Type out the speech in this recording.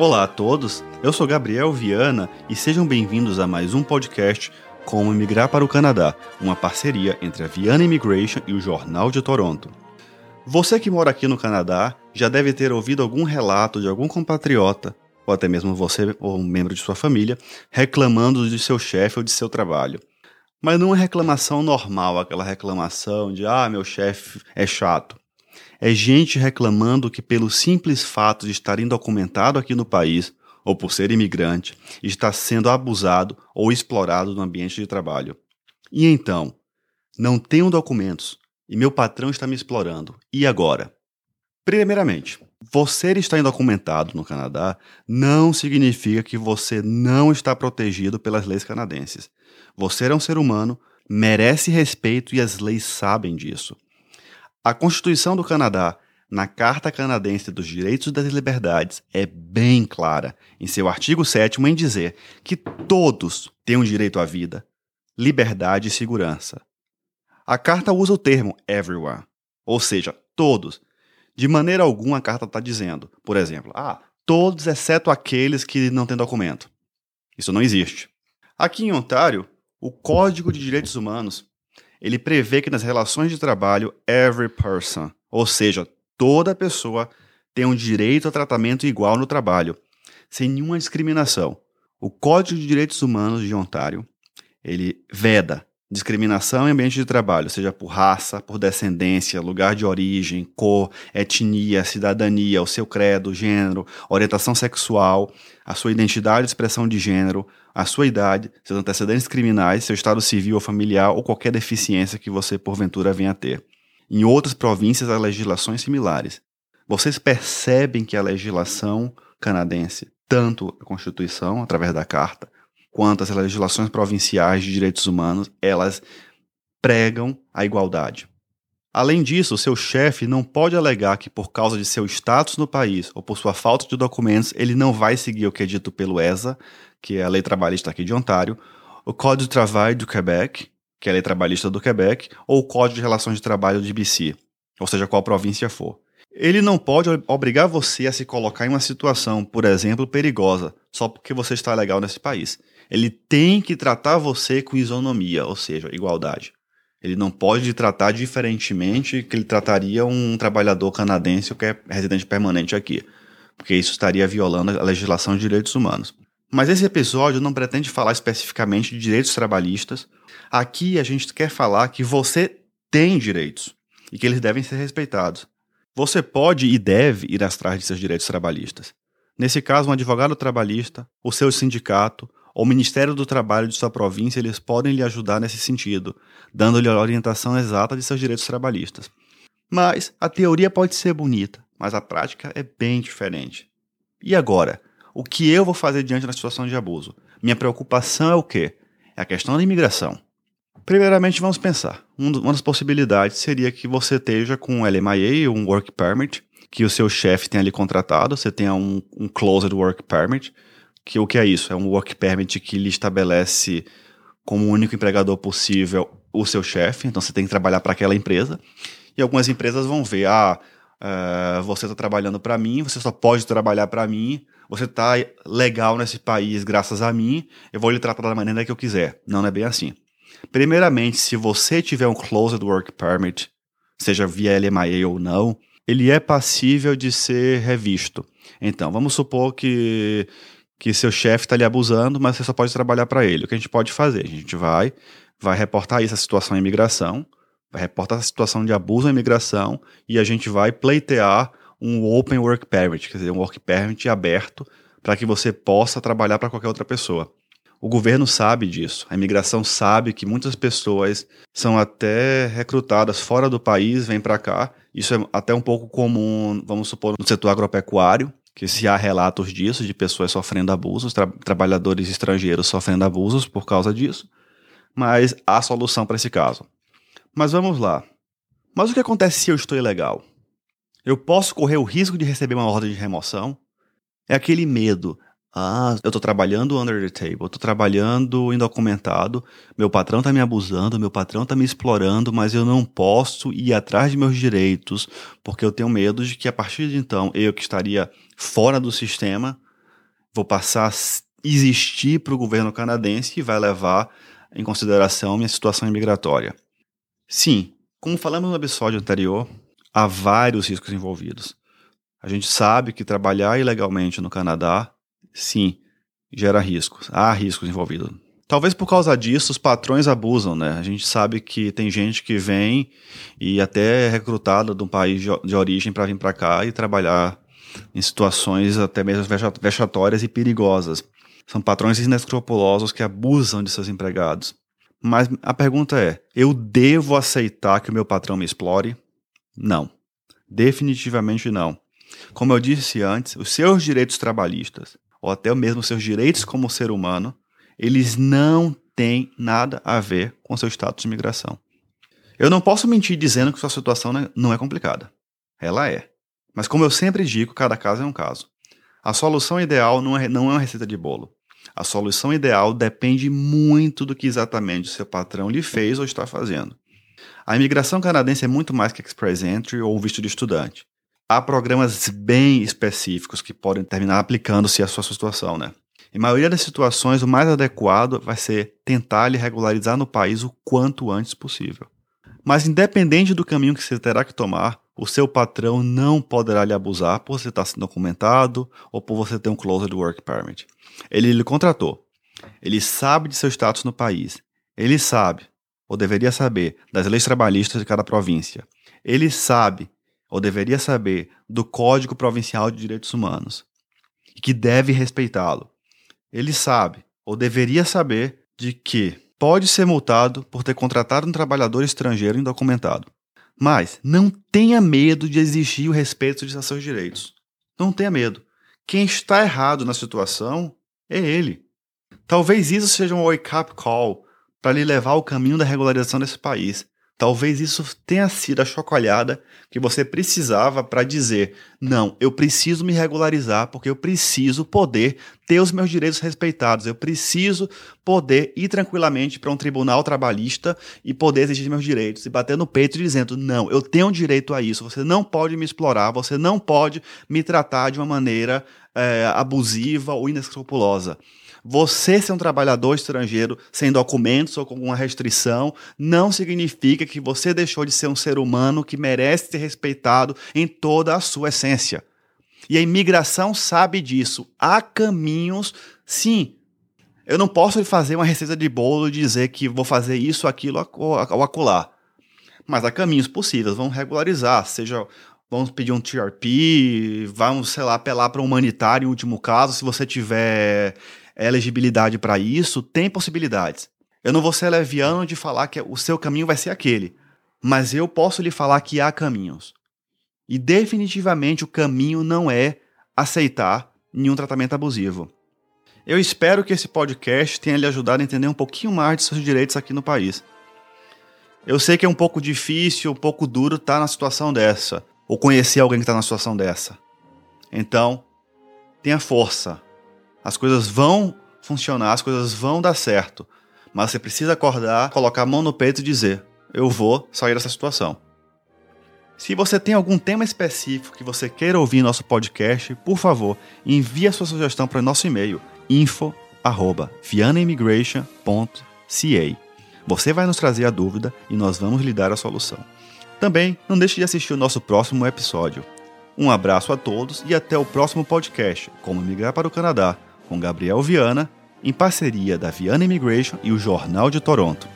Olá a todos, eu sou Gabriel Viana e sejam bem-vindos a mais um podcast Como Imigrar para o Canadá, uma parceria entre a Viana Immigration e o Jornal de Toronto. Você que mora aqui no Canadá já deve ter ouvido algum relato de algum compatriota, ou até mesmo você ou um membro de sua família, reclamando de seu chefe ou de seu trabalho. Mas não é reclamação normal, aquela reclamação de ah, meu chefe é chato. É gente reclamando que, pelo simples fato de estar indocumentado aqui no país, ou por ser imigrante, está sendo abusado ou explorado no ambiente de trabalho. E então, não tenho documentos e meu patrão está me explorando. E agora? Primeiramente, você estar indocumentado no Canadá não significa que você não está protegido pelas leis canadenses. Você é um ser humano, merece respeito e as leis sabem disso. A Constituição do Canadá, na Carta Canadense dos Direitos e das Liberdades, é bem clara em seu artigo 7 em dizer que todos têm o um direito à vida, liberdade e segurança. A carta usa o termo everyone, ou seja, todos. De maneira alguma a carta está dizendo, por exemplo, ah, todos exceto aqueles que não têm documento. Isso não existe. Aqui em Ontário, o Código de Direitos Humanos ele prevê que nas relações de trabalho, every person, ou seja, toda pessoa tem um direito a tratamento igual no trabalho, sem nenhuma discriminação. O Código de Direitos Humanos de Ontário, ele veda discriminação em ambiente de trabalho, seja por raça, por descendência, lugar de origem, cor, etnia, cidadania, o seu credo, gênero, orientação sexual, a sua identidade e expressão de gênero, a sua idade, seus antecedentes criminais, seu estado civil ou familiar ou qualquer deficiência que você porventura venha a ter. Em outras províncias há legislações similares. Vocês percebem que a legislação canadense, tanto a Constituição, através da Carta, quanto as legislações provinciais de direitos humanos, elas pregam a igualdade. Além disso, seu chefe não pode alegar que, por causa de seu status no país ou por sua falta de documentos, ele não vai seguir o que é dito pelo ESA, que é a lei trabalhista aqui de Ontário, o Código de Trabalho do Quebec, que é a lei trabalhista do Quebec, ou o Código de Relações de Trabalho de BC, ou seja, qual província for. Ele não pode obrigar você a se colocar em uma situação, por exemplo, perigosa, só porque você está legal nesse país. Ele tem que tratar você com isonomia, ou seja, igualdade. Ele não pode tratar diferentemente que ele trataria um trabalhador canadense que é residente permanente aqui, porque isso estaria violando a legislação de direitos humanos. Mas esse episódio não pretende falar especificamente de direitos trabalhistas. Aqui a gente quer falar que você tem direitos e que eles devem ser respeitados. Você pode e deve ir atrás de seus direitos trabalhistas. Nesse caso, um advogado trabalhista, o seu sindicato ou o Ministério do Trabalho de sua província, eles podem lhe ajudar nesse sentido, dando-lhe a orientação exata de seus direitos trabalhistas. Mas a teoria pode ser bonita, mas a prática é bem diferente. E agora? O que eu vou fazer diante da situação de abuso? Minha preocupação é o quê? É a questão da imigração. Primeiramente, vamos pensar. Uma das possibilidades seria que você esteja com um LMIA, um Work Permit, que o seu chefe tenha ali contratado, você tenha um, um Closed Work Permit, que o que é isso? É um Work Permit que lhe estabelece como único empregador possível o seu chefe, então você tem que trabalhar para aquela empresa. E algumas empresas vão ver, ah, uh, você está trabalhando para mim, você só pode trabalhar para mim, você está legal nesse país graças a mim, eu vou lhe tratar da maneira que eu quiser. Não, não é bem assim. Primeiramente, se você tiver um Closed Work Permit, seja via LMIA ou não, ele é passível de ser revisto. Então, vamos supor que, que seu chefe está lhe abusando, mas você só pode trabalhar para ele. O que a gente pode fazer? A gente vai, vai reportar isso, a situação em imigração, vai reportar a situação de abuso em imigração e a gente vai pleitear um Open Work Permit, quer dizer, um Work Permit aberto para que você possa trabalhar para qualquer outra pessoa. O governo sabe disso, a imigração sabe que muitas pessoas são até recrutadas fora do país, vêm para cá. Isso é até um pouco comum, vamos supor, no setor agropecuário, que se há relatos disso, de pessoas sofrendo abusos, tra trabalhadores estrangeiros sofrendo abusos por causa disso. Mas há solução para esse caso. Mas vamos lá. Mas o que acontece se eu estou ilegal? Eu posso correr o risco de receber uma ordem de remoção? É aquele medo. Ah, eu estou trabalhando under the table, estou trabalhando indocumentado, meu patrão está me abusando, meu patrão está me explorando, mas eu não posso ir atrás de meus direitos, porque eu tenho medo de que a partir de então eu que estaria fora do sistema vou passar a existir para o governo canadense e vai levar em consideração minha situação imigratória. Sim, como falamos no episódio anterior, há vários riscos envolvidos. A gente sabe que trabalhar ilegalmente no Canadá, sim, gera riscos. Há riscos envolvidos. Talvez por causa disso os patrões abusam, né? A gente sabe que tem gente que vem e até é recrutada de um país de origem para vir para cá e trabalhar em situações até mesmo vexatórias e perigosas. São patrões inescrupulosos que abusam de seus empregados. Mas a pergunta é: eu devo aceitar que o meu patrão me explore? Não. Definitivamente não. Como eu disse antes, os seus direitos trabalhistas, ou até mesmo seus direitos como ser humano, eles não têm nada a ver com seu status de imigração. Eu não posso mentir dizendo que sua situação não é complicada. Ela é. Mas como eu sempre digo, cada caso é um caso. A solução ideal não é, não é uma receita de bolo. A solução ideal depende muito do que exatamente o seu patrão lhe fez ou está fazendo. A imigração canadense é muito mais que Express Entry ou visto de estudante. Há programas bem específicos que podem terminar aplicando-se à sua situação, né? Em maioria das situações, o mais adequado vai ser tentar lhe regularizar no país o quanto antes possível. Mas independente do caminho que você terá que tomar, o seu patrão não poderá lhe abusar por você estar sendo documentado ou por você ter um Closed Work Permit. Ele lhe contratou. Ele sabe de seu status no país. Ele sabe, ou deveria saber, das leis trabalhistas de cada província. Ele sabe, ou deveria saber, do Código Provincial de Direitos Humanos e que deve respeitá-lo. Ele sabe, ou deveria saber, de que pode ser multado por ter contratado um trabalhador estrangeiro indocumentado. Mas não tenha medo de exigir o respeito de seus direitos. Não tenha medo. Quem está errado na situação é ele. Talvez isso seja um wake-up call para lhe levar ao caminho da regularização desse país. Talvez isso tenha sido a chocolhada que você precisava para dizer: não, eu preciso me regularizar porque eu preciso poder ter os meus direitos respeitados, eu preciso poder ir tranquilamente para um tribunal trabalhista e poder exigir meus direitos. E bater no peito dizendo: não, eu tenho direito a isso, você não pode me explorar, você não pode me tratar de uma maneira é, abusiva ou inescrupulosa. Você ser um trabalhador estrangeiro sem documentos ou com alguma restrição não significa que você deixou de ser um ser humano que merece ser respeitado em toda a sua essência. E a imigração sabe disso. Há caminhos, sim. Eu não posso fazer uma receita de bolo e dizer que vou fazer isso, aquilo ou acolá. Mas há caminhos possíveis, vamos regularizar, seja vamos pedir um TRP, vamos, sei lá, apelar para um humanitário em último caso, se você tiver elegibilidade para isso, tem possibilidades. Eu não vou ser leviano de falar que o seu caminho vai ser aquele, mas eu posso lhe falar que há caminhos. E definitivamente o caminho não é aceitar nenhum tratamento abusivo. Eu espero que esse podcast tenha lhe ajudado a entender um pouquinho mais de seus direitos aqui no país. Eu sei que é um pouco difícil, um pouco duro estar na situação dessa, ou conhecer alguém que está na situação dessa. Então, tenha força, as coisas vão funcionar, as coisas vão dar certo. Mas você precisa acordar, colocar a mão no peito e dizer: eu vou sair dessa situação. Se você tem algum tema específico que você queira ouvir em nosso podcast, por favor, envie a sua sugestão para o nosso e-mail info@vianaimmigration.ca. Você vai nos trazer a dúvida e nós vamos lhe dar a solução. Também não deixe de assistir o nosso próximo episódio. Um abraço a todos e até o próximo podcast, Como Migrar para o Canadá com Gabriel Viana, em parceria da Viana Immigration e o Jornal de Toronto.